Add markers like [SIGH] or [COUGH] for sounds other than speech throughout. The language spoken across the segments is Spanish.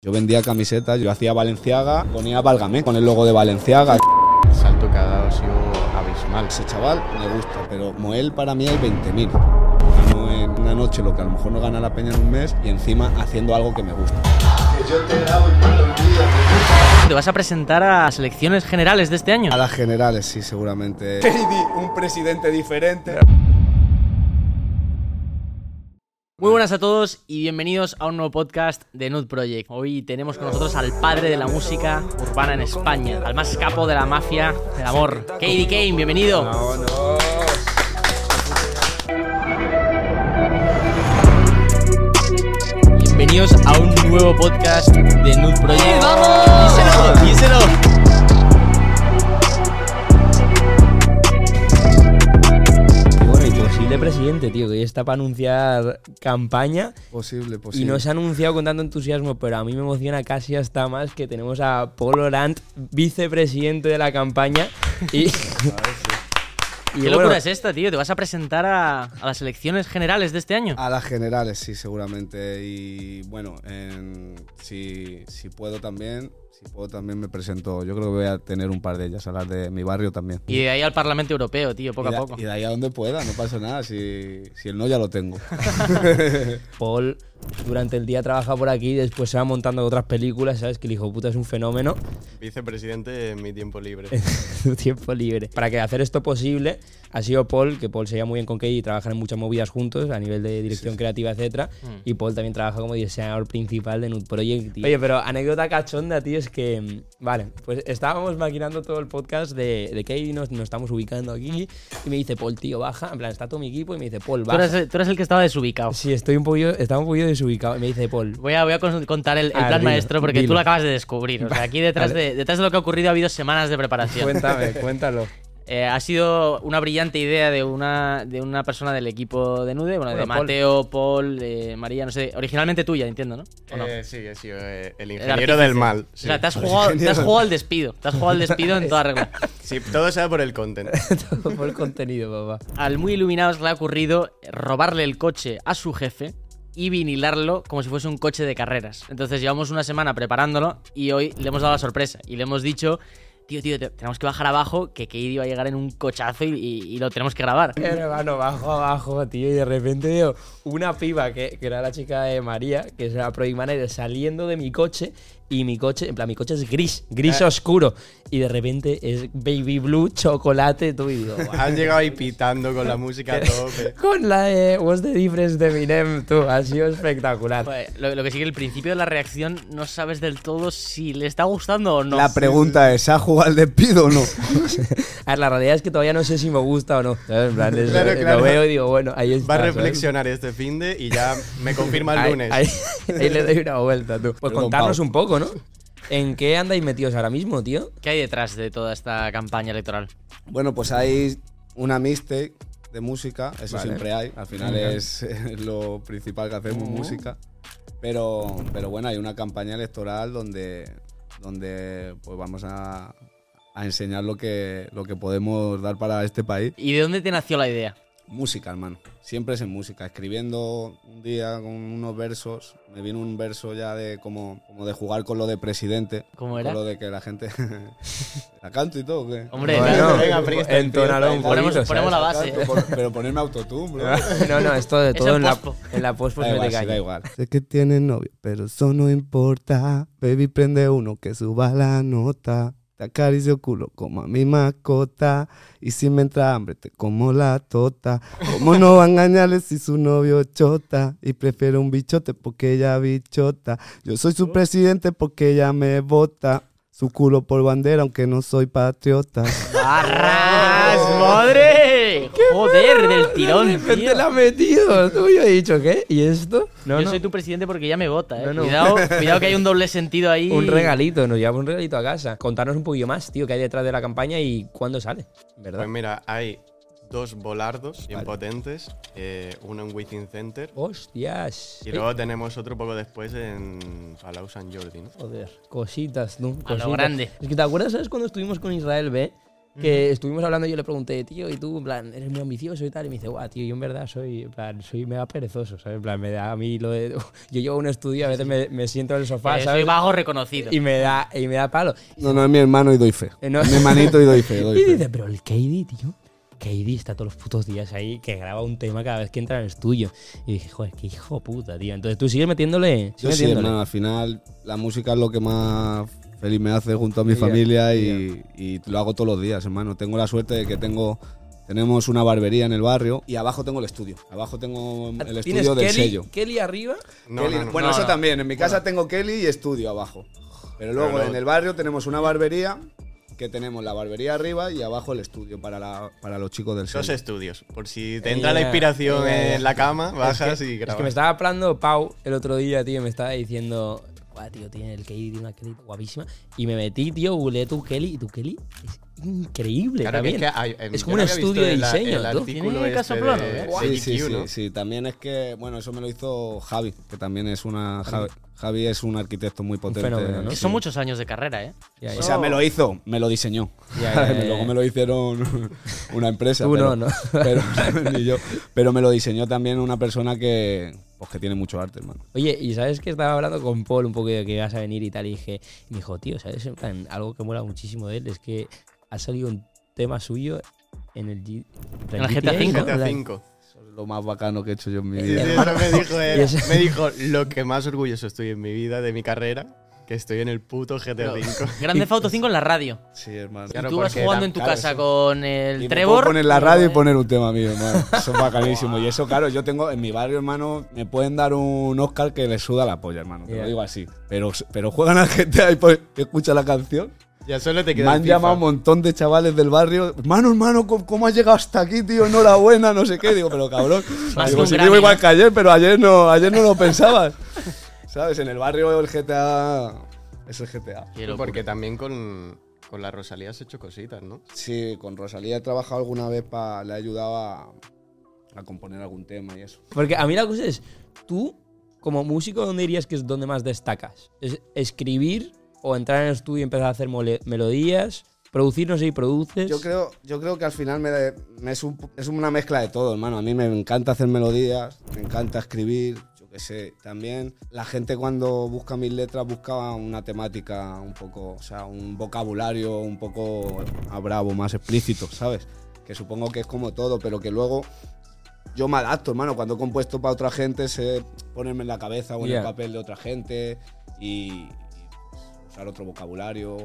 Yo vendía camisetas, yo hacía Valenciaga, ponía Válgame con el logo de Valenciaga. El salto que ha dado ha sido abismal. Ese chaval me gusta, pero Moel para mí hay 20.000. Gano en una noche lo que a lo mejor no gana la peña en un mes y encima haciendo algo que me gusta. ¿Te vas a presentar a las elecciones generales de este año? A las generales, sí, seguramente. un presidente diferente. Muy buenas a todos y bienvenidos a un nuevo podcast de Nude Project. Hoy tenemos con nosotros al padre de la música urbana en España, al más capo de la mafia del amor, Katie Kane, bienvenido. Bienvenidos a un nuevo podcast de Nude Project. ¡Vamos! ¡Díselo! ¡Díselo! Posible presidente, tío, que ya está para anunciar campaña Posible, y posible. no se ha anunciado con tanto entusiasmo, pero a mí me emociona casi hasta más que tenemos a Paul Orant, vicepresidente de la campaña. Y, [LAUGHS] [LAUGHS] y ¿Qué bueno, locura es esta, tío? ¿Te vas a presentar a, a las elecciones generales de este año? A las generales, sí, seguramente. Y bueno, en- si, si puedo también, si puedo también me presento. Yo creo que voy a tener un par de ellas, a las de mi barrio también. Y de ahí al Parlamento Europeo, tío, poco y, a poco. y de ahí a donde pueda, no pasa nada. Si, si el no ya lo tengo. [LAUGHS] Paul durante el día trabaja por aquí, después se va montando otras películas, ¿sabes? Que el hijo puta es un fenómeno. Vicepresidente en mi tiempo libre. [LAUGHS] su tiempo libre. Para que hacer esto posible ha sido Paul, que Paul se lleva muy bien con Katie y trabajan en muchas movidas juntos a nivel de dirección creativa, etcétera. Mm. Y Paul también trabaja como diseñador principal de Nude Project. tío. Oye, pero anécdota cachonda, tío, es que, mm, vale, pues estábamos maquinando todo el podcast de, de Katie, nos, nos estamos ubicando aquí y me dice, Paul, tío, baja. En plan, está todo mi equipo y me dice, Paul, Tú baja. eres, tú eres el que estaba desubicado. Sí, estoy un poquillo, estaba un poquillo desubicado. Y me dice, Paul, Voy a, voy a con- contar el, el Ah, plan dilo, maestro porque tú dilo. lo acabas de descubrir. O sea, [LAUGHS] aquí detrás Vale. de, detrás de lo que ha ocurrido ha habido semanas de preparación. cuéntame, cuéntalo. Eh, ha sido una brillante idea de una, de una persona del equipo de Nude, bueno, de Bueno. Mateo, Paul, de María, no sé, originalmente tuya, entiendo, ¿no? ¿O no? Eh, sí, he sido eh, el ingeniero del mal. O sea, te has, jugado, te has jugado al despido. Te has jugado al despido en toda regla. [LAUGHS] Sí, todo sea por el content. [LAUGHS] Todo por el contenido, papá. Al muy iluminado se le ha ocurrido robarle el coche a su jefe y vinilarlo como si fuese un coche de carreras. Entonces llevamos una semana preparándolo y hoy le hemos dado la sorpresa y le hemos dicho, tío, tío, te- tenemos que bajar abajo, que Katie va a llegar en un cochazo y, lo tenemos que grabar. [LAUGHS] Hermano, bajo abajo, tío, y de repente veo una piba que, era la chica de María, que es la saliendo de mi coche, y mi coche, en plan, mi coche es gris, gris oscuro, y de repente es baby blue, chocolate, tú, y digo. Han llegado ahí pitando con la música a [LAUGHS] tope. Con la de What's the Difference de Eminem, tú, ha sido espectacular. Joder, Lo, lo que sí que el principio de la reacción no sabes del todo si le está gustando o no. La pregunta es, ¿se ha jugado al despido o no? [LAUGHS] A ver, la realidad es que todavía no sé si me gusta o no. En plan, es- Claro, lo claro. veo y digo, bueno, ahí está. Va a ¿sabes? reflexionar este fin de y ya me confirma el Ahí- lunes. Ahí, ahí le doy una vuelta, tú. Pues contarnos un poco, ¿no? ¿En qué andáis metidos ahora mismo, tío? ¿Qué hay detrás de toda esta campaña electoral? Bueno, pues hay una mixtape de música, eso Vale. siempre hay. Al final es lo principal que hacemos, música. Pero, pero bueno, hay una campaña electoral donde, donde pues vamos a, a enseñar lo que, lo que podemos dar para este país. ¿Y de dónde te nació la idea? Música, hermano. Siempre es en música. Escribiendo un día con unos versos. Me vino un verso ya de como, como de jugar con lo de presidente. ¿Cómo era? Con lo de que la gente. [LAUGHS] ¿La canto y todo? o ¿qué? Hombre, Bueno, claro. venga, freestyle, entónalo un Ponemos- poquito, ponemos la base. Canto, por- pero ponerme autotune, bro. [LAUGHS] No, no, esto de Es todo en en la, en la post pues Da igual, sí, da igual. Sé que tienes novio, pero eso no importa. Baby, prende uno que suba la nota. Te acaricio culo como a mi mascota. Y si me entra hambre, te como la tota. ¿Cómo no va a engañarle si su novio chota? Y prefiero un bichote porque ella bichota. Yo soy su presidente porque ella me vota. Su culo por bandera, aunque no soy patriota. ¡Barras! ¡Madre! ¡Joder, del tirón, De repente tío! la ha metido. Tú, yo he dicho, ¿qué? ¿Y esto? No, Yo no. soy tu presidente porque ya me vota, eh. No, no. Cuidado, [LAUGHS] cuidado que hay un doble sentido ahí. Un regalito, nos llevamos un regalito a casa. Contarnos un poquillo más, tío, qué hay detrás de la campaña y cuándo sale, ¿verdad? Pues mira, hay dos volardos bien potentes, eh, uno en Within Center Hostias. y luego tenemos otro poco después en Palau San Jordi, ¿no? Joder, cositas, ¿no? A lo grande. Es que te acuerdas, ¿sabes cuando estuvimos con Israel B? Que estuvimos hablando y yo le pregunté, tío, ¿y tú, en plan, eres muy ambicioso y tal? Y me dice, guau, tío, yo en verdad soy, en plan, soy mega perezoso, ¿sabes? En plan, me da a mí lo de... Yo llevo a un estudio, a veces me, me siento en el sofá, soy ¿sabes? vago reconocido. Y me da, y me da palo. No, no es mi hermano y doy fe. Eh, no. Mi hermanito y doy fe. [LAUGHS] Doy Y fe. dice, pero el KD, tío. KD está todos los putos días ahí que graba un tema cada vez que entra en el estudio. Y dije, joder, qué hijo puta, tío. Entonces tú sigues metiéndole. Yo sí, hermano, al final la música es lo que más feliz me hace junto a mi familia y, y lo hago todos los días, hermano. Tengo la suerte de que tengo tenemos una barbería en el barrio y abajo tengo el estudio. Abajo tengo el ¿Tienes estudio del Kelly, sello. Kelly arriba? No, Kelly- no, no. bueno, No, eso no. también. En mi casa tengo Kelly y estudio abajo. Pero luego Pero no- en el barrio tenemos una barbería que tenemos la barbería arriba y abajo el estudio para, la, para los chicos del Dos sello. estudios. Por si Eh, te entra la inspiración eh, en la cama, bajas es que, y Es grabas. que me estaba hablando Pau el otro día, tío, me estaba diciendo, guau, tío, tiene el Kelly, tiene una Kelly guapísima. Y me metí, tío, googleé tu Kelly y tu Kelly es increíble Claro que también. es que hay- Es yo como un estudio de diseño, el este ¿eh? Sí, sí, sí, sí. También es que, bueno, eso me lo hizo Javi, que también es una. Javi, Javi es un arquitecto muy potente. fenómeno, ¿no? Que Sí. son muchos años de carrera, ¿eh? O sea, me lo hizo, me lo diseñó. Luego [LAUGHS] me lo hicieron [LAUGHS] una empresa. Tú pero, no, ¿no? [LAUGHS] Pero, ni yo. Pero me lo diseñó también una persona que, pues, que tiene mucho arte, hermano. Oye, y sabes que estaba hablando con Paul un poco de que ibas a venir y tal, y dije, y me dijo, tío, ¿sabes? En plan, algo que mola muchísimo de él es que ha salido un tema suyo en el, G- En el GTA. GTA V. Lo más bacano que he hecho yo en mi vida. eso me dijo él. [LAUGHS] Me dijo, lo que más orgulloso estoy en mi vida, de mi carrera, que estoy en el puto GTA V. [LAUGHS] Grande Auto 5 en la radio. Sí, hermano. Claro, y tú vas jugando era- en tu claro, casa eso. con el Trevor. puedo poner la radio y eh, poner un tema mío, hermano. Eso es [LAUGHS] bacanísimo. Y eso, claro, yo tengo en mi barrio, hermano, me pueden dar un Oscar que le suda la polla, hermano. Te lo digo así. Pero, pero juegan a GTA y pues, escucha la canción. Ya solo te Me queda han el FIFA. llamado un montón de chavales del barrio. Hermano, hermano, ¿cómo, has llegado hasta aquí, tío? Enhorabuena, no sé qué. Digo, pero cabrón. [LAUGHS] Digo, Grammy, digo igual ¿no? que ayer, pero ayer no, ayer no lo [LAUGHS] pensabas. ¿Sabes? En el barrio el GTA es el GTA. Porque también con, con la Rosalía has hecho cositas, ¿no? Sí, con Rosalía he trabajado alguna vez para. Le he ayudado a, a componer algún tema y eso. Porque a mí la cosa es, tú, como músico, ¿dónde dirías que es donde más destacas? ¿Es escribir o entrar en el estudio y empezar a hacer melodías? ¿Producir, no sé si produces? Yo creo, yo creo que al final me, me es, un- es una mezcla de todo, hermano. A mí me encanta hacer melodías, me encanta escribir, yo qué sé. También la gente cuando busca mis letras busca una temática un poco, o sea, un vocabulario un poco a bravo, más explícito, ¿sabes? Que supongo que es como todo, pero que luego yo me adapto, hermano. Cuando he compuesto para otra gente, sé ponerme en la cabeza o en Ya. el papel de otra gente y, otro vocabulario,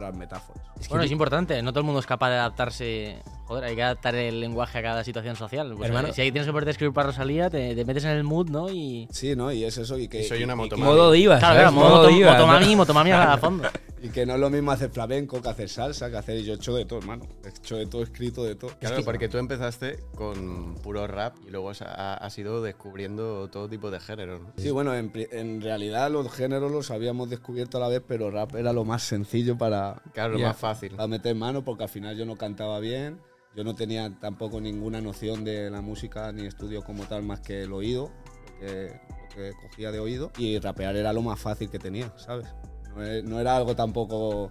otras metáforas. Es que Bueno, es importante, no todo el mundo es capaz de adaptarse. Joder, hay que adaptar el lenguaje a cada situación social. Pues, Hermano. si ahí tienes que ponerte a escribir para Rosalía, te, te metes en el mood, ¿no? Y. Sí, ¿no? Y es eso. Y que, Y soy una motomami. Modo diva, Claro, claro, moto- diva, motomami, motomami a [LAUGHS] fondo. Y que no es lo mismo hacer flamenco que hacer salsa, que hacer. Yo he hecho de todo, hermano. He hecho de todo, escrito de todo. Claro, porque tú empezaste con puro rap y luego has, ha- has ido descubriendo todo tipo de géneros. ¿no? Sí, bueno, en realidad los géneros los habíamos descubierto a la vez, pero rap era lo más sencillo para, Claro, lo Ya. más fácil. para meter mano, porque al final yo no cantaba bien. Yo no tenía tampoco ninguna noción de la música ni estudio como tal, más que el oído, lo que, lo que cogía de oído. Y rapear era lo más fácil que tenía, ¿sabes? No, e- no era algo tampoco.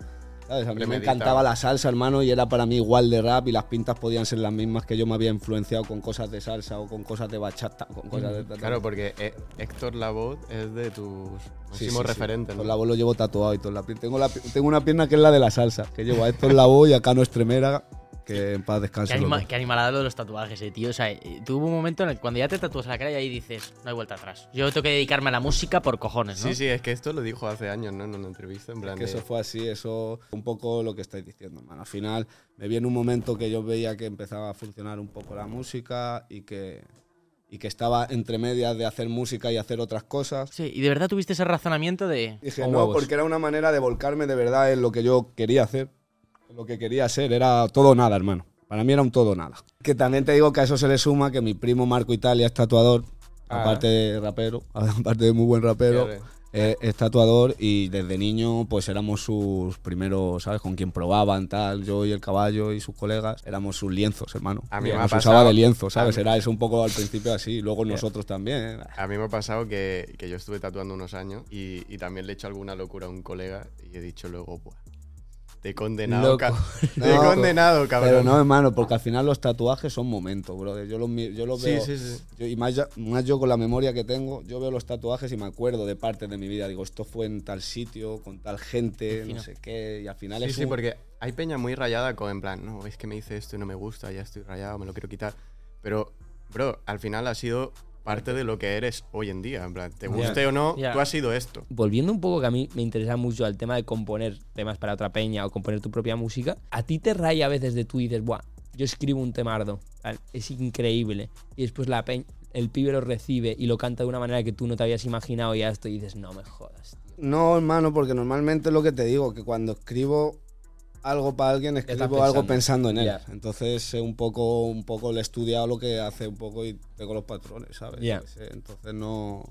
¿Sabes? A mí me encantaba la salsa, hermano, y era para mí igual de rap y las pintas podían ser las mismas que yo me había influenciado con cosas de salsa o con cosas de bachata, con cosas de... Claro, porque eh, Héctor Lavoe es de tus Sí, máximos sí, sí. referentes. Héctor ¿no? Lavoe lo llevo tatuado y todo la. Tengo, la tengo una pierna que es la de la salsa, que llevo a Héctor Lavoe y a Cano Estremera, que en paz Qué, descanse. los anima, qué animalada lo de los tatuajes, eh, tío. O sea, eh, tuvo un momento en el que cuando ya te tatúas la cara y ahí dices, no hay vuelta atrás. Yo tengo que dedicarme a la música por cojones, ¿no? Sí, sí, es que esto lo dijo hace años, ¿no? En una entrevista, en plan que de- eso fue así, eso un poco lo que estáis diciendo, hermano. Al final me viene un momento que yo veía que empezaba a funcionar un poco la música y que, y que estaba entre medias de hacer música y hacer otras cosas. Sí, y de verdad tuviste ese razonamiento de. Dije, Con no, huevos. porque era una manera de volcarme de verdad en lo que yo quería hacer. Lo que quería ser, era todo nada, hermano. Para mí era un todo nada. Que también te digo que a eso se le suma que mi primo Marco Italia es tatuador, Ah. aparte de rapero, [LAUGHS] aparte de muy buen rapero. Eh, es tatuador y desde niño pues éramos sus primeros, ¿sabes? Con quien probaban, tal, yo y el caballo y sus colegas, éramos sus lienzos, hermano. A mí me Nos ha usaba de lienzo, ¿sabes? Era eso un poco al principio así, luego nosotros también. ¿eh? A mí me ha pasado que, que yo estuve tatuando unos años y, y también le he hecho alguna locura a un colega y he dicho luego, Buah, te he condenado. Ca- [LAUGHS] Te he No, condenado, cabrón. Pero no, hermano, porque al final los tatuajes son momentos, brother. Yo los, yo los Sí, veo. sí, sí. yo- y más, ya- más yo con la memoria que tengo, yo veo los tatuajes y me acuerdo de partes de mi vida. Digo, esto fue en tal sitio, con tal gente, no sé qué. Y al final Sí, es sí, un- porque hay peña muy rayada con en plan, no, es que me hice esto y no me gusta, ya estoy rayado, me lo quiero quitar. Pero, bro, al final ha sido parte de lo que eres hoy en día. En plan, te guste o no, tú has sido esto. Volviendo un poco que a mí me interesa mucho al tema de componer temas para otra peña o componer tu propia música, ¿a ti te raya a veces de tú y dices, buah, yo escribo un temardo, es increíble, y después la peña, el pibe lo recibe y lo canta de una manera que tú no te habías imaginado y ya esto y dices, no me jodas, tío. No, hermano, porque normalmente es lo que te digo, que cuando escribo algo para alguien, escribo algo pensando en él. Ya. Entonces, eh, un poco, un poco le he estudiado lo que hace un poco y tengo los patrones, ¿sabes? Ya. Sé, Entonces, no,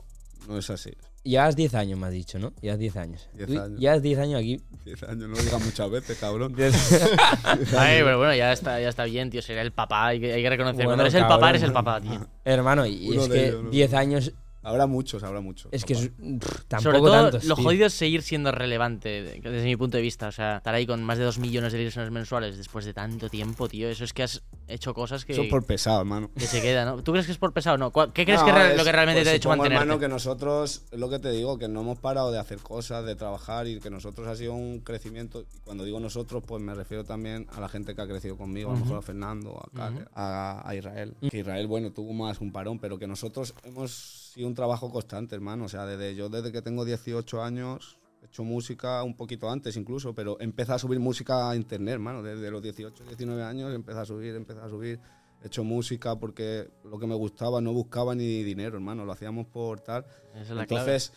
no es así. Llevas 10 años, me has dicho, ¿no? Llevas 10 años. 10 Tú años. Llevas 10 años aquí. 10 años, no lo digas muchas veces, cabrón. Ay, [LAUGHS] [LAUGHS] pero bueno, ya está, ya está bien, tío. Será el papá. Hay que, hay que reconocer. Bueno, Cuando eres el papá, eres el papá, tío. Hermano, y Uno es que ellos, ¿no? 10 años Habrá muchos, habrá muchos. es que es, pff, tampoco Sobre todo, tantos, lo tío. jodido es seguir siendo relevante de- desde mi punto de vista. O sea, estar ahí con más de 2 millones de listener mensuales después de tanto tiempo, tío. Eso es que has hecho cosas que, Eso es por pesado, hermano. que se quedan, ¿no? ¿Tú crees que es por pesado no? ¿Cuál- ¿Qué crees No, que es- lo que realmente pues te ha hecho mantenerte? hermano, que nosotros, lo que te digo, que no hemos parado de hacer cosas, de trabajar y que nosotros ha sido un crecimiento. Y cuando digo nosotros, pues me refiero también a la gente que ha crecido conmigo, a lo mejor a Fernando, a, Kale, a, a Israel. Que Israel, bueno, tuvo más un parón, pero que nosotros hemos sido un trabajo constante, hermano. O sea, desde yo desde que tengo 18 años he hecho música un poquito antes incluso, pero empecé a subir música a internet, hermano. Desde los 18, 19 años empecé a subir, empecé a subir. He hecho música porque lo que me gustaba no buscaba ni dinero, hermano. Lo hacíamos por tal. Esa es la clave. Entonces,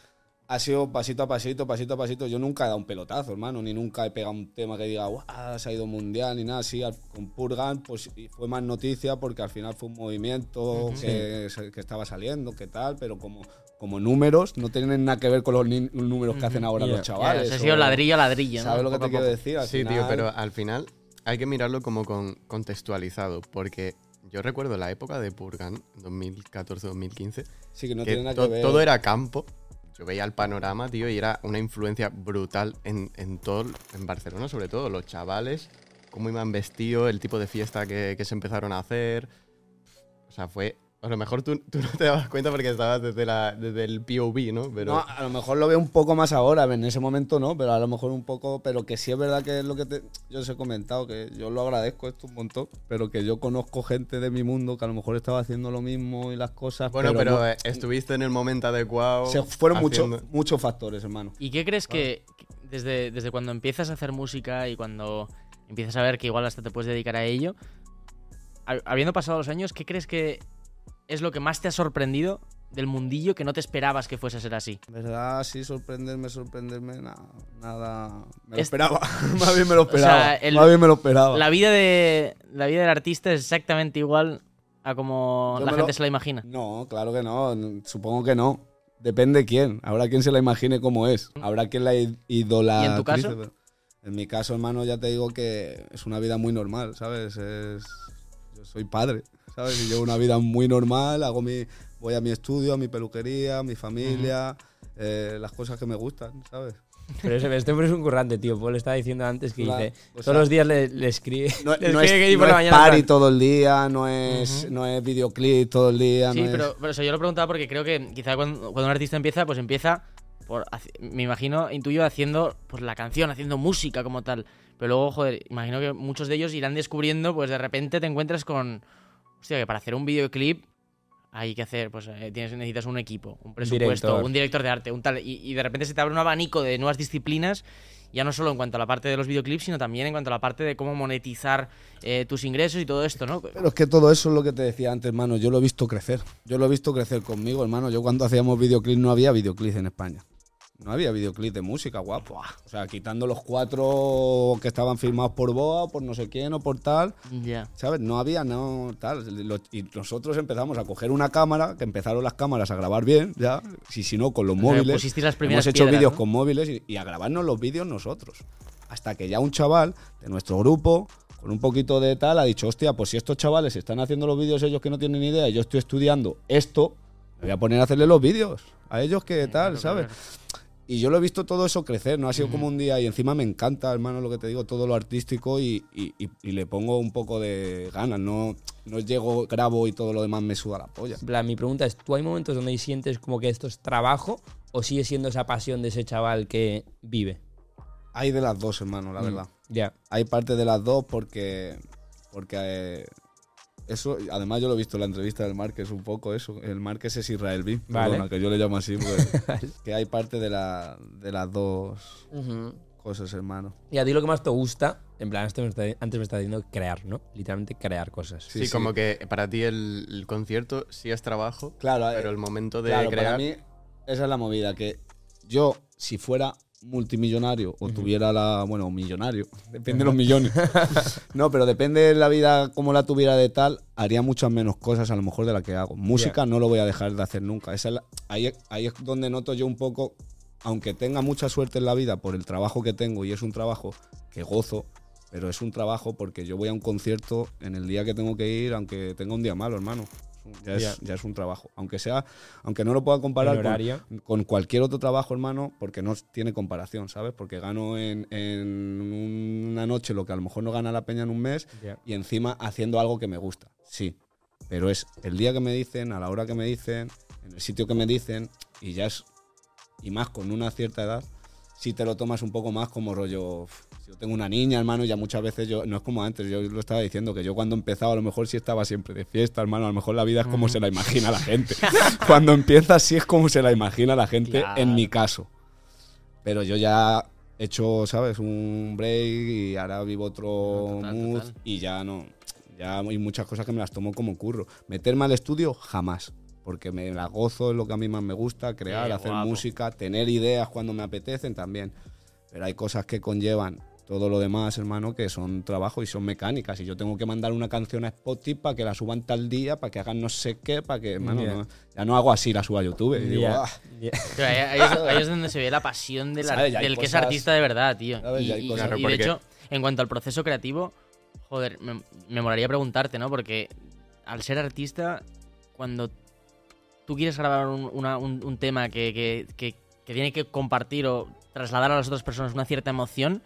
ha sido pasito a pasito, pasito a pasito. Yo nunca he dado un pelotazo, hermano, ni nunca he pegado un tema que diga, ¡guau! Se ha ido mundial, ni nada así. Con Purgan, pues fue más noticia porque al final fue un movimiento que, se- que estaba saliendo, que tal, pero como, como números, no tienen nada que ver con los números que hacen ahora los chavales. Se ha sido o- ladrillo a ladrillo, ¿no? ¿Sabes lo que Poco te quiero poco. decir? Al Sí, tío, pero al final hay que mirarlo como con, contextualizado, porque yo recuerdo la época de Purgan, 2014-2015, Sí, que no que tiene nada to- que ver. todo era campo. Yo veía el panorama, tío, y era una influencia brutal en, en todo, en Barcelona sobre todo, los chavales, cómo iban vestidos, el tipo de fiesta que, que se empezaron a hacer. O sea, fue... A lo mejor tú, tú no te dabas cuenta porque estabas desde, la, desde el POV, ¿no? Pero... No, a lo mejor lo veo un poco más ahora, en ese momento no, pero a lo mejor un poco, pero que sí es verdad que es lo que te, yo os he comentado, que yo lo agradezco esto un montón, pero que yo conozco gente de mi mundo que a lo mejor estaba haciendo lo mismo y las cosas. bueno, pero, eh, estuviste en el momento adecuado. se fueron muchos haciendo- muchos factores, hermano. ¿Y qué crees que que desde, desde cuando empiezas a hacer música y cuando empiezas a ver que igual hasta te puedes dedicar a ello, hab- habiendo pasado los años, ¿qué crees que es lo que más te ha sorprendido del mundillo que no te esperabas que fuese a ser así? Verdad, sí, sorprenderme, sorprenderme, nada, nada me lo Es- esperaba, [LAUGHS] más bien me lo sea, esperaba, el- más bien me lo esperaba. La vida, de, la vida del artista es exactamente igual a como Yo la gente lo- se la imagina. No, claro que no. Supongo que no. Depende quién. Habrá quien se la imagine como es. Habrá quien la i- idolatrice. ¿Y en tu caso? pero En mi caso, hermano, ya te digo que es una vida muy normal, ¿sabes? Es... Yo soy padre, ¿sabes? Y llevo una vida muy normal. Hago mi... Voy a mi estudio, a mi peluquería, a mi familia, eh, las cosas que me gustan, ¿sabes? Pero ese- este hombre es un currante, tío. Paul estaba diciendo antes que Claro, dice, o todos sea, los días le, le escribe. No, [LAUGHS] le no escribe es, que no por la es mañana. party plan, todo el día, no es, no es videoclip todo el día. Sí, no es- pero, pero eso yo lo preguntaba porque creo que quizá cuando, cuando un artista empieza, pues empieza por, me imagino, intuyo haciendo pues la canción, haciendo música como tal. Pero luego, joder, imagino que muchos de ellos irán descubriendo, pues de repente te encuentras con, hostia, que para hacer un videoclip hay que hacer, pues eh, tienes, necesitas un equipo, un presupuesto, Director. un director de arte, un tal, y, y de repente se te abre un abanico de nuevas disciplinas. Ya no solo en cuanto a la parte de los videoclips, sino también en cuanto a la parte de cómo monetizar eh, tus ingresos y todo esto, ¿no? Pero es que todo eso es lo que te decía antes, hermano. Yo lo he visto crecer. Yo lo he visto crecer conmigo, hermano. Yo cuando hacíamos videoclip no había videoclip en España. No había videoclip de música, guapo. O sea, quitando los cuatro que estaban firmados por Boa, por no sé quién o por tal. Ya. ¿Sabes? No había, no tal. Y nosotros empezamos a coger una cámara, que empezaron las cámaras a grabar bien, ya. Si, si no, con los móviles. las primeras Hemos hecho vídeos ¿no? con móviles y, y a grabarnos los vídeos nosotros. Hasta que ya un chaval de nuestro grupo, con un poquito de tal, ha dicho, hostia, pues si estos chavales están haciendo los vídeos ellos que no tienen ni idea yo estoy estudiando esto, me voy a poner a hacerle los vídeos a ellos que tal, claro, ¿sabes? claro. Y yo lo he visto todo eso crecer, no ha sido como un día y encima me encanta, hermano, lo que te digo, todo lo artístico y, y- y- y le pongo un poco de ganas, no, no llego, grabo y todo lo demás me suda la polla. Plan, mi pregunta es, ¿tú hay momentos donde sientes como que esto es trabajo o sigue siendo esa pasión de ese chaval que vive? Hay de las dos, hermano, la Mm, verdad. Ya. Hay parte de las dos porque, porque eh, eso, además yo lo he visto en la entrevista del Marques un poco eso, el Marques es Israel B, Vale. perdona, que yo le llamo así, porque- [LAUGHS] que hay parte de, la, de las dos cosas, hermano. Y a ti lo que más te gusta, en plan, esto me está- antes me está diciendo crear, ¿no? Literalmente crear cosas. Sí, Sí, sí. como que para ti el, el concierto sí es trabajo, Claro, eh, pero el momento de Claro, crear. para mí esa es la movida, que yo, si fuera multimillonario o tuviera la, bueno, millonario, [LAUGHS] depende de los millones. [LAUGHS] no, pero depende de la vida como la tuviera de tal, haría muchas menos cosas a lo mejor de la que hago. Música no lo voy a dejar de hacer nunca. Esa es la- ahí, ahí es donde noto yo un poco, aunque tenga mucha suerte en la vida por el trabajo que tengo y es un trabajo que gozo, pero es un trabajo porque yo voy a un concierto en el día que tengo que ir, aunque tenga un día malo, hermano. Ya es, Ya. ya es un trabajo. Aunque sea, aunque no lo pueda comparar con, cualquier otro trabajo, hermano, porque no tiene comparación, ¿sabes? Porque gano en, en una noche lo que a lo mejor no gana la peña en un mes y encima haciendo algo que me gusta. Sí. Pero es el día que me dicen, a la hora que me dicen, en el sitio que me dicen, y ya es. Y más con una cierta edad, si te lo tomas un poco más como rollo. "Uf, Si yo tengo una niña, hermano, ya muchas veces yo. No es como antes, yo lo estaba diciendo, que yo cuando empezaba, a lo mejor sí estaba siempre de fiesta, hermano. A lo mejor la vida es como se la imagina la gente. [LAUGHS] cuando empiezas, sí es como se la imagina la gente, Claro. en mi caso. Pero yo ya he hecho, ¿sabes? Un break y ahora vivo otro total, mood total. y ya no. Ya hay muchas cosas que me las tomo como curro. Meterme al estudio, jamás. Porque me la gozo, es lo que a mí más me gusta, crear, Qué hacer guapo. música, tener ideas cuando me apetecen también. Pero hay cosas que conllevan todo lo demás, hermano, que son trabajo y son mecánicas. Y yo tengo que mandar una canción a Spotify para que la suban tal día, para que hagan no sé qué, para que, hermano, Ya. no- ya no hago así, la subo a YouTube. Y digo, Ya. "Ah". Ya. Pero ahí, ahí es, ahí es donde se ve la pasión. Ya hay del que es artista de verdad, tío. ¿Sabes? Y, de hecho, en cuanto al proceso creativo, joder, me, me molaría preguntarte, ¿no? Porque al ser artista, cuando tú quieres grabar un, una- un- un tema que, que- que- que tiene que compartir o trasladar a las otras personas una cierta emoción,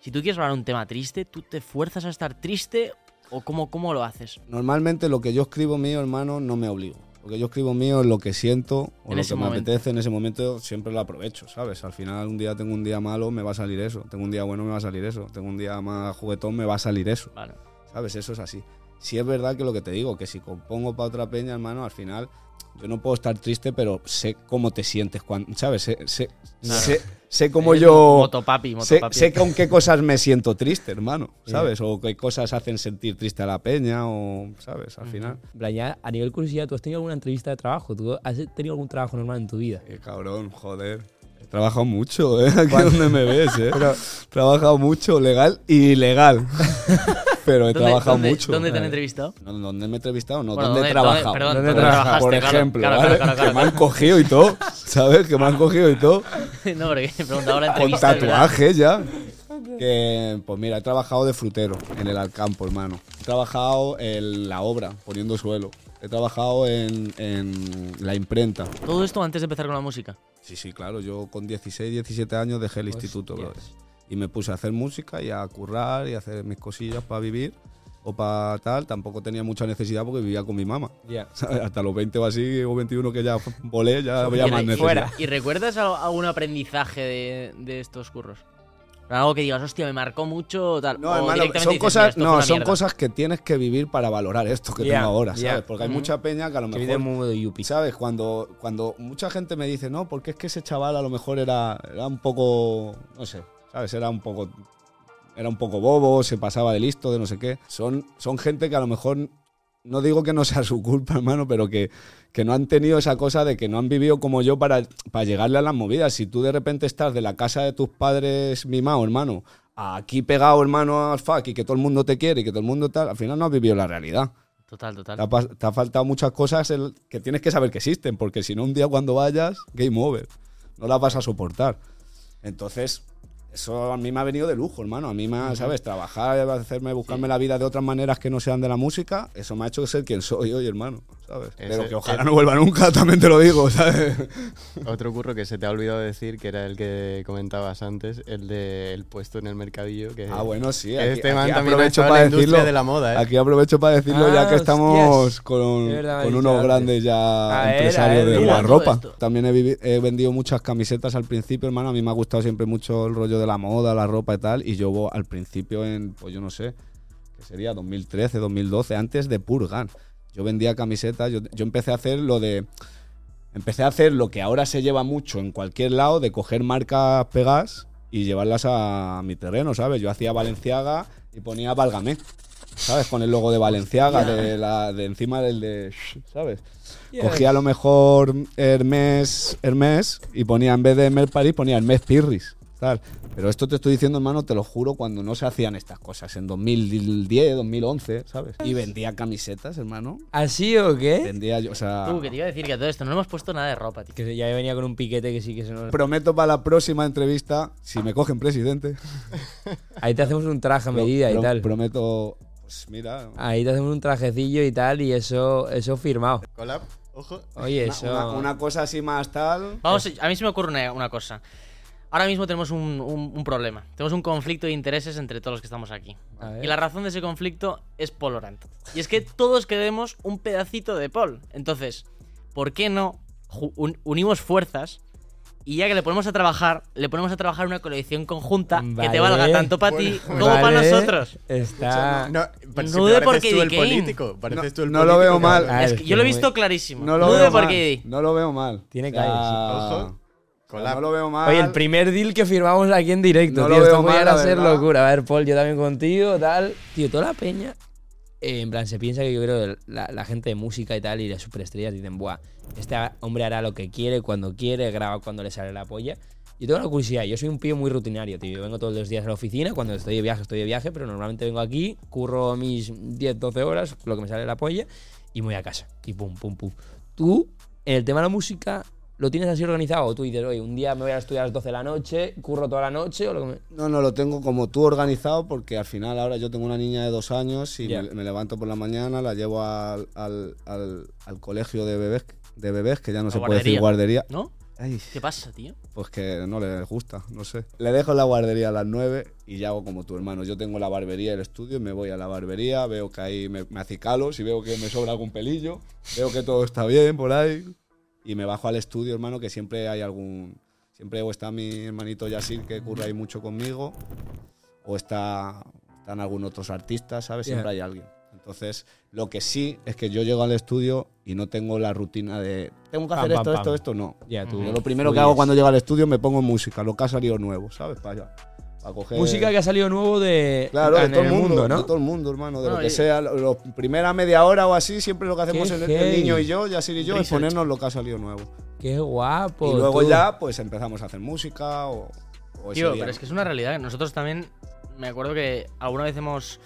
si tú quieres grabar un tema triste, ¿tú te fuerzas a estar triste o cómo, cómo lo haces? Normalmente lo que yo escribo mío, hermano, no me obligo. Lo que yo escribo mío es lo que siento o En lo que me apetece en ese momento, siempre lo aprovecho, ¿sabes? Al final un día tengo un día malo, me va a salir eso. Tengo un día bueno, me va a salir eso. Tengo un día más juguetón, me va a salir eso. Vale. ¿Sabes? Eso es así. Si es verdad que lo que te digo, que si compongo para otra peña, hermano, al final yo no puedo estar triste, pero sé cómo te sientes cuando, ¿sabes? Sé, sé, Claro. sé, sé cómo yo... Motopapi, Sé, motopapi. sé con qué cosas me siento triste, hermano, ¿sabes? O qué cosas hacen sentir triste a la peña, o, ¿sabes? Al final. Ya, a nivel curiosidad, ¿tú has tenido alguna entrevista de trabajo? ¿Tú has tenido algún trabajo normal en tu vida? Qué cabrón, joder. He trabajado mucho, ¿eh? [LAUGHS] Aquí donde me ves, ¿eh? He trabajado mucho, legal y ilegal. [LAUGHS] Pero he ¿Dónde- trabajado dónde- mucho. ¿Dónde te han entrevistado? No, ¿Dónde me he entrevistado? No, Bueno, ¿dónde, he trabajado? perdón, ¿Dónde ¿dónde trabajas? trabajaste? Por ejemplo, claro, ¿vale? claro, claro, que me han cogido y todo, ¿sabes? Que me han cogido y todo. [LAUGHS] no, porque he preguntado la Con tatuajes ya. Que, pues mira, he trabajado de frutero en el Alcampo, hermano. He trabajado en la obra, poniendo suelo. He trabajado en, en la imprenta. Todo esto antes de empezar con la música. Sí, sí, claro. Yo con 16, 17 años dejé el instituto, Hostias. Y me puse a hacer música y a currar y a hacer mis cosillas para vivir o para tal. Tampoco tenía mucha necesidad porque vivía con mi mamá. Ya. [LAUGHS] ¿sabes? Hasta los 20 o así, o 21 que ya volé, ya había Y más necesidad. fuera. ¿Y recuerdas al- algún aprendizaje de, de estos curros? Algo que digas, hostia, me marcó mucho o tal. No, o hermano, son dices, cosas, "Mira, esto fue no, son mierda". cosas que tienes que vivir para valorar esto que Ya, tengo ahora. ¿sabes? Porque hay mucha peña que a lo Que vive mejor, un mundo yuppie. ¿sabes? Cuando, cuando mucha gente me dice, no, porque es que ese chaval a lo mejor era, era un poco, no sé, ¿sabes? Era un poco, era un poco bobo, se pasaba de listo, de no sé qué. Son, son gente que a lo mejor, no digo que no sea su culpa, hermano, pero que, que no han tenido esa cosa de que no han vivido como yo para, para llegarle a las movidas. Si tú de repente estás de la casa de tus padres mimado, hermano, aquí pegado, hermano, al fuck, y que todo el mundo te quiere y que todo el mundo tal, al final no has vivido la realidad. Total, total. Te ha, te ha faltado muchas cosas el- que tienes que saber que existen, porque si no, un día cuando vayas, game over. No las vas a soportar. Entonces, eso a mí me ha venido de lujo, hermano. A mí me ha, ¿sabes? Trabajar, hacerme, buscarme la vida de otras maneras que no sean de la música, eso me ha hecho ser quien soy hoy, hermano. ¿Sabes? Ese- Pero que ojalá el- no vuelva nunca, [LAUGHS] también te lo digo, ¿sabes? Otro curro que se te ha olvidado decir, que era el que comentabas antes, el del puesto en el mercadillo. Que Ah, bueno, sí. Aquí, este man aprovecho para la industria decirlo. de la moda, ¿eh? Aquí aprovecho para decirlo Ah, ya que estamos con, verdad, unos grandes ya A ver, empresarios a ver, de guarropa. También he, vivi- he vendido muchas camisetas al principio, hermano. A mí me ha gustado siempre mucho el rollo de la moda, la ropa y tal. Y yo al principio en, pues yo no sé, que sería 2013, 2012, antes de Purgan. Yo vendía camisetas, yo, yo empecé a hacer lo de... Empecé a hacer lo que ahora se lleva mucho en cualquier lado, de coger marcas pegas y llevarlas a mi terreno, ¿sabes? Yo hacía Valenciaga y ponía Válgame, ¿sabes? Con el logo de Valenciaga, de, la, de encima del de... ¿sabes? Cogía a lo mejor Hermes, Hermes y ponía en vez de Hermes París, ponía Hermes Pirris. Tal. Pero esto te estoy diciendo, hermano, te lo juro, cuando no se hacían estas cosas, en 2010, 2011, ¿sabes? Y vendía camisetas, hermano. ¿Así o qué? Vendía yo, o sea... Tú, que te iba a decir que a todo esto no le hemos puesto nada de ropa, tío. Que ya venía con un piquete que sí que se nos... Prometo para la próxima entrevista, si me cogen presidente, [LAUGHS] Ahí te hacemos un traje a medida pro- y tal. prometo, pues mira, Ahí te hacemos un trajecillo y tal y eso, eso firmado. Collab, ojo. Oye, una, eso... una- una cosa así más tal. Vamos, a mí se me ocurre una, una cosa. Ahora mismo tenemos un, un- un problema. Tenemos un conflicto de intereses entre todos los que estamos aquí. Y la razón de ese conflicto es Paul Orant. Y es que todos queremos un pedacito de Paul. Entonces, ¿por qué no un- unimos fuerzas? Y ya que le ponemos a trabajar, le ponemos a trabajar una colección conjunta que te Vale. valga tanto para ti Bueno, como para Vale, nosotros. Está... No, Nude pareces por tú el político. Pareces tú el no lo veo mal. Ah, es que que yo lo he visto clarísimo. No lo Nude veo por mal. No lo veo mal. Tiene calle, Ojo. Collab. No lo veo mal. Oye, el primer deal que firmamos aquí en directo, No tío. lo Esto veo puede mal, ser verdad. locura. A ver, Paul, yo también contigo, tal. Tío, toda la peña. eh, en plan, se piensa que yo creo que la, la gente de música y tal y las superestrellas dicen, buah, este hombre hará lo que quiere, cuando quiere, graba cuando le sale la polla. Yo tengo una curiosidad, yo soy un tío muy rutinario, tío. Yo vengo todos los días a la oficina, cuando estoy de viaje, estoy de viaje, pero normalmente vengo aquí, curro mis 10, 12 horas, lo que me sale la polla, y me voy a casa. Y pum, pum, pum. Tú, en el tema de la música, ¿lo tienes así organizado? O tú dices, oye, un día me voy a estudiar a las 12 de la noche, curro toda la noche, o lo que me... No, no, lo tengo como tú organizado porque al final ahora yo tengo una niña de dos años y me, me levanto por la mañana, la llevo al, al- al- al colegio de bebés, de bebés, que ya no La se puede decir guardería. guardería. ¿No? Ay, ¿Qué pasa, tío? pues que no le gusta, no sé. Le dejo en la guardería a las 9 y ya hago como tu hermano. Yo tengo la barbería y el estudio, me voy a la barbería, veo que ahí me, me acicalo, si veo que me sobra algún pelillo, veo que todo está bien por ahí y me bajo al estudio, hermano, que siempre hay algún... Siempre o está mi hermanito Yasir, que curra ahí mucho conmigo, o está, están algunos otros artistas, ¿sabes? Siempre Ya. hay alguien. Entonces, lo que sí es que yo llego al estudio y no tengo la rutina de tengo que Pam, hacer pam, esto, pam. esto, esto, no. Ya, tú. Yo lo primero que fluyes. hago cuando llego al estudio me pongo música, lo que ha salido nuevo, ¿sabes? Para allá. Coger. Música que ha salido nuevo de... Claro, de todo el mundo, ¿no? de todo el mundo, hermano. De lo que y- sea, lo, lo- primera media hora o así, siempre lo que hacemos el, el niño y yo, Yasir y yo, es Research. ponernos lo que ha salido nuevo. Qué guapo. y luego tú. ya, pues empezamos a hacer música o. Tío, pero es que es una realidad. Nosotros también, me acuerdo que alguna vez hemos,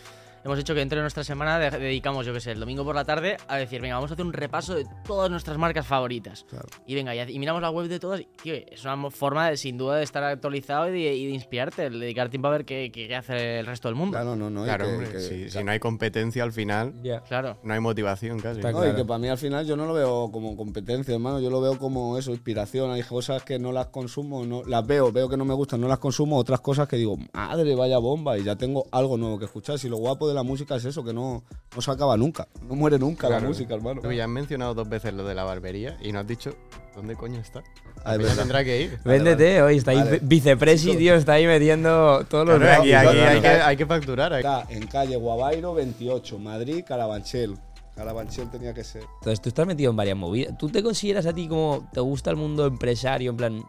hemos hecho que dentro de nuestra semana de- dedicamos, yo qué sé, el domingo por la tarde a decir, venga, vamos a hacer un repaso de todas nuestras marcas favoritas. Claro. Y venga, y, y miramos la web de todas. Y, tío, es una forma, de, sin duda, de estar actualizado y de, y de inspirarte, el dedicar tiempo a ver qué, qué- qué hace el resto del mundo. Claro, no, no. Claro, que- hombre, que- si, no hay competencia al final, Ya. Claro. no hay motivación casi. Está No, claro. y que para mí al final yo no lo veo como competencia, hermano. Yo lo veo como eso, inspiración. Hay cosas que no las consumo, no las veo, veo que no me gustan, no las consumo. Otras cosas que digo, madre, vaya bomba. Y ya tengo algo nuevo que escuchar. Si lo guapo de la música es eso, que no, no se acaba nunca. No muere nunca la música, hermano. Tú ya has mencionado dos veces lo de la barbería y no has dicho dónde coño está. Ah, final verdad. tendrá que ir. Véndete, hoy está ahí Vale. vicepresi, tío, está ahí metiendo todos los Claro, aquí, aquí hay, que, hay que facturar. hay- Está en calle Guavairo 28, Madrid, Carabanchel. Carabanchel tenía que ser. Entonces tú estás metido en varias movidas. ¿Tú te consideras a ti como te gusta el mundo empresario, en plan,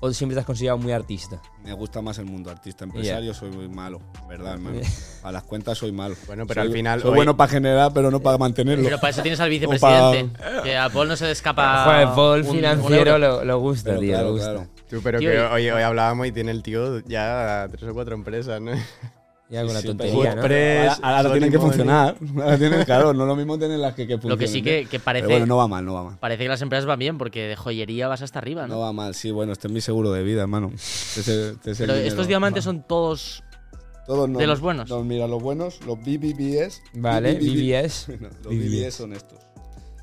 o siempre te has considerado muy artista? Me gusta más el mundo artista empresario, soy muy malo, ¿verdad, hermano? A [LAUGHS] las cuentas soy malo. Bueno, pero Soy- al final Soy hoy- bueno para generar, pero no para mantenerlo. Pero para eso tienes al vicepresidente. Que a Paul no se le escapa. [LAUGHS] Joder, Paul un- un financiero euro. lo, lo gusta, Pero tío, claro, lo gusta. claro. Tú, pero Tío, que hoy, hoy hablábamos y tiene el tío ya tres o cuatro empresas, ¿no? Ya con la Sí, tontería, ¿no? Ahora, tienen que funcionar. Ahora tienen, claro, no lo mismo tienen las que, que funcionen. Lo que sí que, que parece. Pero bueno, no va mal, no va mal. Parece que las empresas van bien porque de joyería vas hasta arriba, ¿no? No va mal, sí, bueno, este es mi seguro de vida, hermano. Este es el- este es el Pero dinero. estos diamantes son todos. Todos no, de los buenos. No, mira, los buenos, los BBBS. Vale, BBBS. BBS. No, los BBS. BBS son estos.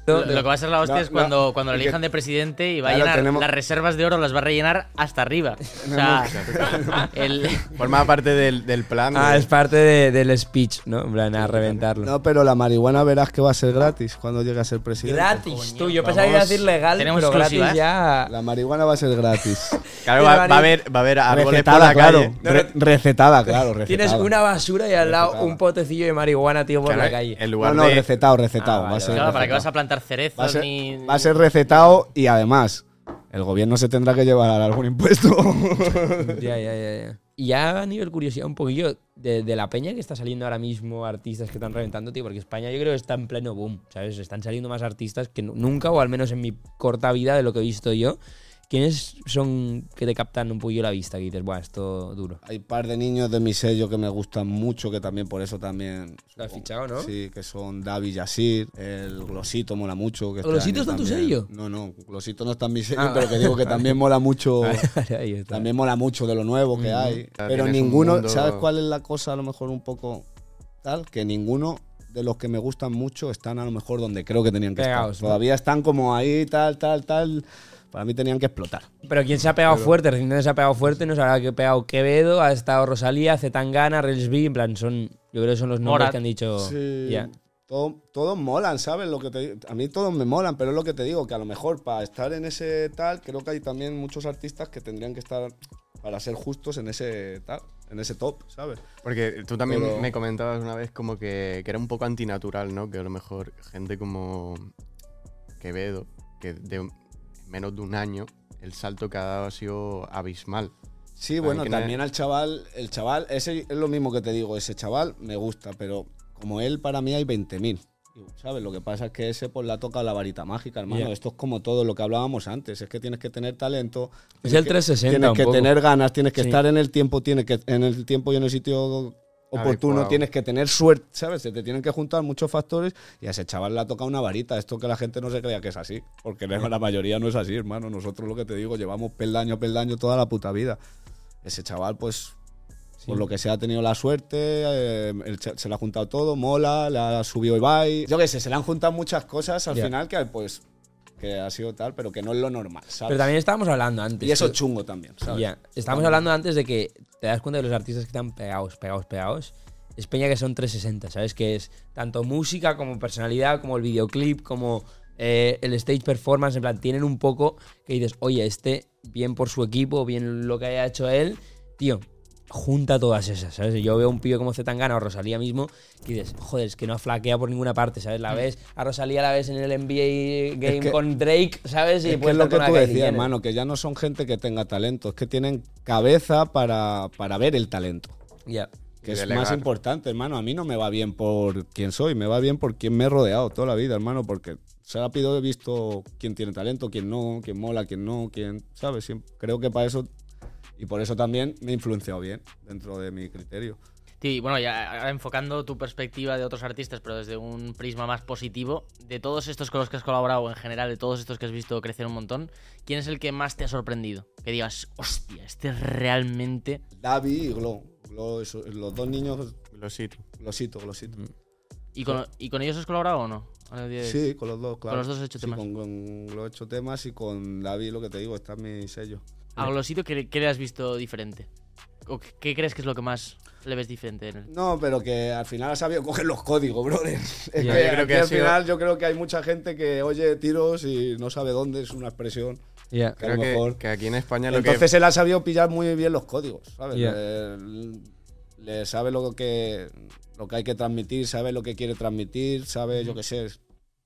Lo, lo que va a ser la hostia No, es no, cuando, cuando lo que- elijan de presidente y va a llenar tenemos- las reservas de oro, las va a rellenar hasta arriba. [LAUGHS] O sea, [LAUGHS] el, Forma parte del, del plan. Ah, de- es parte de- del speech, ¿no? En plan, a reventarlo. No, pero la marihuana verás que va a ser gratis cuando llegue a ser presidente. Gratis, tú. Yo pensaba que iba a decir legal, Tenemos pero gratis ya. La marihuana va a ser gratis. [LAUGHS] Claro, va, a haber, va a haber árboles por recetada, la claro. Re- recetada, claro. Recetada. Tienes una basura y al lado Recetada. un potecillo de marihuana, tío, por Claro, la calle. En No, lugar no, de. recetado, recetado. Ah, va a vale, ser claro, ¿para qué recetado. vas a plantar va a ser, ni.? va a ser recetado y además el gobierno se tendrá que llevar algún impuesto. [LAUGHS] Ya, ya, ya, ya. Y ya a nivel curiosidad un poquillo de, de la peña que está saliendo ahora mismo artistas que están reventando, tío, porque España yo creo que está en pleno boom, ¿sabes? Están saliendo más artistas que nu- nunca, o al menos en mi corta vida de lo que he visto yo. ¿Quiénes son que te captan un poquillo la vista? Que dices, buah, esto duro. Hay un par de niños de mi sello que me gustan mucho, que también por eso también... Lo has fichado, ¿no? Sí, que son David Yasir, el Glosito mola mucho. Que este ¿Glosito está en tu sello? No, no, Glosito no está en mi sello, Ah, pero que digo que también [LAUGHS] mola mucho... Ahí está. También mola mucho de lo nuevo que hay. Ya Pero ninguno, mundo- ¿sabes cuál es la cosa a lo mejor un poco tal? Que ninguno de los que me gustan mucho están a lo mejor donde creo que tenían que estar. ¿no? Todavía están como ahí, tal, tal, tal. Para mí tenían que explotar. Pero ¿quién se ha pegado fuerte? Recientemente se ha pegado fuerte, no sabrá que ha pegado Quevedo, ha estado Rosalía, Zetangana, Rels B, en plan, son, yo creo que son los nombres Morat. que han dicho. Sí. todos molan, ¿sabes? Lo que te, a mí todos me molan, pero es lo que te digo, que a lo mejor para estar en ese tal, creo que hay también muchos artistas que tendrían que estar, para ser justos, en ese tal, en ese top, ¿sabes? Porque tú también Pero- me comentabas una vez como que, que era un poco antinatural, ¿no? Que a lo mejor gente como Quevedo, que de un- menos de un año, el salto que ha dado ha sido abismal. Sí, bueno, también al chaval, el chaval, ese es lo mismo que te digo, ese chaval me gusta, pero como él, para mí hay 20.000. ¿Sabes? Lo que pasa es que ese pues le ha tocado la varita mágica, hermano. Esto es como todo lo que hablábamos antes. Es que tienes que tener talento. Es tienes el que- 360 Tienes un que poco. tener ganas, tienes que Sí. estar en el tiempo, tienes que en el tiempo y en el sitio oportuno, Adecuado. tienes que tener suerte, ¿sabes? Se te tienen que juntar muchos factores y a ese chaval le ha tocado una varita. Esto que la gente no se crea que es así, porque la mayoría no es así, hermano. Nosotros lo que te digo, llevamos peldaño a peldaño toda la puta vida. Ese chaval, pues, por lo que sea, ha tenido la suerte, eh, el se le ha juntado todo, mola, le ha subido Ibai. Yo qué sé, se le han juntado muchas cosas al final que, pues, que ha sido tal, pero que no es lo normal, ¿sabes? Pero también estábamos hablando antes. y eso chungo también, ¿sabes? Ya. Estábamos hablando antes de que te das cuenta de los artistas que están pegados, pegados, pegados. Es peña que son 360, ¿sabes? Que es tanto música como personalidad, como el videoclip, como eh, el stage performance. En plan, tienen un poco que dices, oye, este, bien por su equipo, bien lo que haya hecho él, tío, junta todas esas, ¿sabes? Yo veo un pibe como Zetangana o Rosalía mismo y dices, joder, es que no flaquea por ninguna parte, ¿sabes? La ves, a Rosalía la ves en el NBA Game que- con Drake, ¿sabes? Y Es que es lo que con la tú decías, hermano, que ya no son gente que tenga talento, es que tienen cabeza para, para ver el talento. Ya. Que es delegar. más importante, hermano. A mí no me va bien por quién soy, me va bien por quién me he rodeado toda la vida, hermano, porque se rápido he visto quién tiene talento, quién no, quién mola, quién no, quién, ¿sabes? Siempre- creo que para eso, y por eso también me he influenciado bien dentro de mi criterio. Tío, y bueno, ya enfocando tu perspectiva de otros artistas, pero desde un prisma más positivo, de todos estos con los que has colaborado, en general, de todos estos que has visto crecer un montón, ¿quién es el que más te ha sorprendido? Que digas, hostia, este realmente. Davi y Glo, Glo, eso- los dos niños, Lo sí. glosito, glosito. ¿Y con, ¿y con ellos has colaborado o no? Sí, con los dos, claro. los dos has hecho Sí, temas. con, con Glo he hecho temas y con Davi, lo que te digo, está en mi sello. A Glosito, ¿qué, qué le has visto diferente? ¿O qué, qué crees que es lo que más le ves diferente en él? No, pero que al final ha sabido coger los códigos, brother. [LAUGHS] Es Ya, que, yo creo que al sido- final yo creo que hay mucha gente que oye tiros y no sabe dónde es una expresión. Ya. Que a lo mejor. que aquí en España lo Entonces él ha sabido pillar muy bien los códigos, ¿sabes? Le, le sabe lo que, lo que hay que transmitir, sabe lo que quiere transmitir, sabe, yo qué sé, es-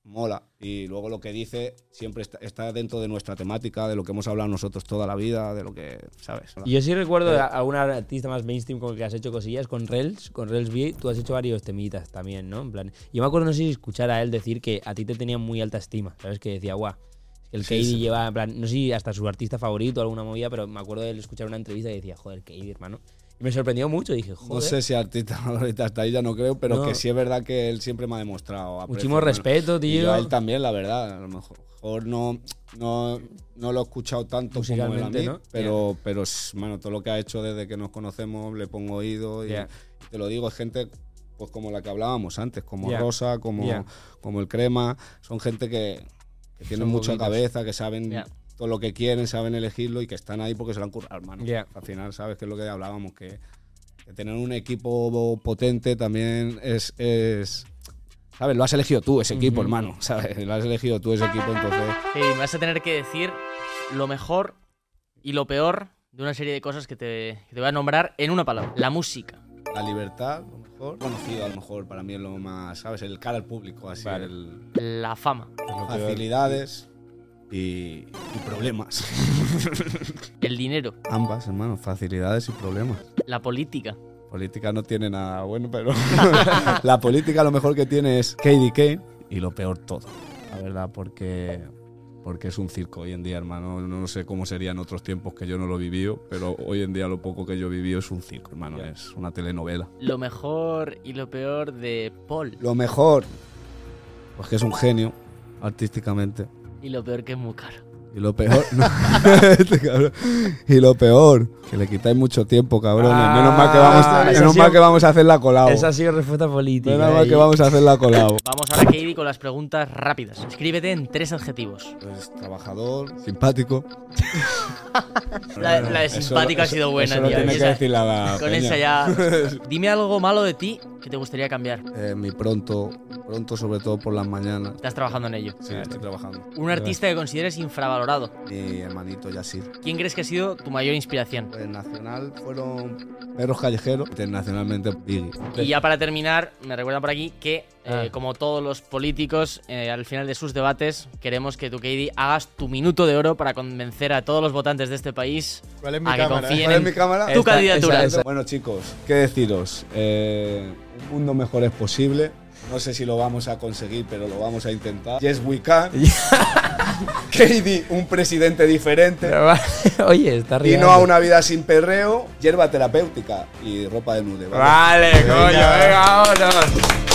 mola. Y luego lo que dice siempre está, está dentro de nuestra temática, de lo que hemos hablado nosotros toda la vida, de lo que, ¿sabes? Y yo sí recuerdo a algún artista más mainstream con el que has hecho cosillas, con Rels, con Rels B, tú has hecho varios temitas también, ¿no? En plan, yo me acuerdo, no sé si escuchar a él decir que a ti te tenía muy alta estima, ¿sabes? Que decía, guau, el Sí, KD sí. lleva, en plan, no sé si hasta su artista favorito o alguna movida, pero me acuerdo de él escuchar una entrevista y decía, joder, KD, hermano. Y me sorprendió mucho, dije, joder. No sé si artista [LAUGHS] ahorita hasta ahí ya no creo, pero No. que sí es verdad que él siempre me ha demostrado. aprecio, Muchísimo respeto, Y yo tío. a él también, la verdad. A lo mejor no, no, no lo he escuchado tanto como él a mí, ¿no? pero, pero mano, todo lo que ha hecho desde que nos conocemos le pongo oído y, te lo digo, es gente pues como la que hablábamos antes, como. Rosa, como, como el Crema, son gente que, que tienen mucha cabeza, que saben. Todo lo que quieren, saben elegirlo y que están ahí porque se lo han currado, hermano. Ya. Al final, ¿sabes? Que es lo que hablábamos, que, que tener un equipo potente también es... es ¿Sabes? Lo has elegido tú, ese equipo, Ujú. hermano. ¿Sabes? Lo has elegido tú, ese equipo, entonces... Hey, me vas a tener que decir lo mejor y lo peor de una serie de cosas que te, que te voy a nombrar en una palabra. La música. La libertad, lo mejor. Conocido, a lo mejor, para mí es lo más, ¿sabes? El cara al público, así. Vale. El, La fama. facilidades y, y problemas. [LAUGHS] El dinero. Ambas, hermano, facilidades y problemas. La política. Política no tiene nada bueno, pero [LAUGHS] [LAUGHS] la política lo mejor que tiene es Kane y lo peor todo, la verdad, porque porque es un circo hoy en día, hermano. No sé cómo sería en otros tiempos que yo no lo vivido, pero hoy en día lo poco que yo he vivido es un circo, hermano. Es una telenovela. Lo mejor y lo peor de Paul. Lo mejor, pues que es un genio artísticamente. Y lo peor que es muy caro. Y lo peor, [LAUGHS] no, este cabrón. y lo peor, que le quitáis mucho tiempo, cabrones. Ah, menos mal que vamos, menos mal que vamos a hacer la colado. Esa ha sido respuesta política. Menos mal ahí. que vamos a hacer la colado. [LAUGHS] Vamos ahora, Katie, con las preguntas rápidas. Escríbete en tres adjetivos. Pues trabajador, simpático. [LAUGHS] La, la de Eso- simpático ha eso- sido buena, eso tío. tiene que decir la, la con peña. esa ya. Dime algo malo de ti que te gustaría cambiar. Eh, mi pronto, pronto sobre todo por las mañanas. Estás trabajando en ello. Sí, estoy trabajando. Un artista que consideres infravalorado. Mi hermanito Yasir. ¿Quién crees que ha sido tu mayor inspiración? Pues nacional fueron perros callejeros, internacionalmente Biggie. Y ya para terminar, me recuerdan por aquí que, eh, Ah. como todos los políticos, eh, al final de sus debates, queremos que tú, Katie, hagas tu minuto de oro para convencer a todos los votantes de este país ¿Cuál es mi a que cámara? confíen ¿Cuál es en mi cámara? tu Esta- candidatura. esa- esa- Bueno chicos, ¿qué deciros? Eh, un mundo mejor es posible. No sé si lo vamos a conseguir, pero lo vamos a intentar. Yes, we can. Katie, un presidente diferente. [LAUGHS] Oye, está Y riendo. no a una vida sin perreo, hierba terapéutica y ropa de nude. ¿vale? Vale, coño, Venga. venga, vámonos.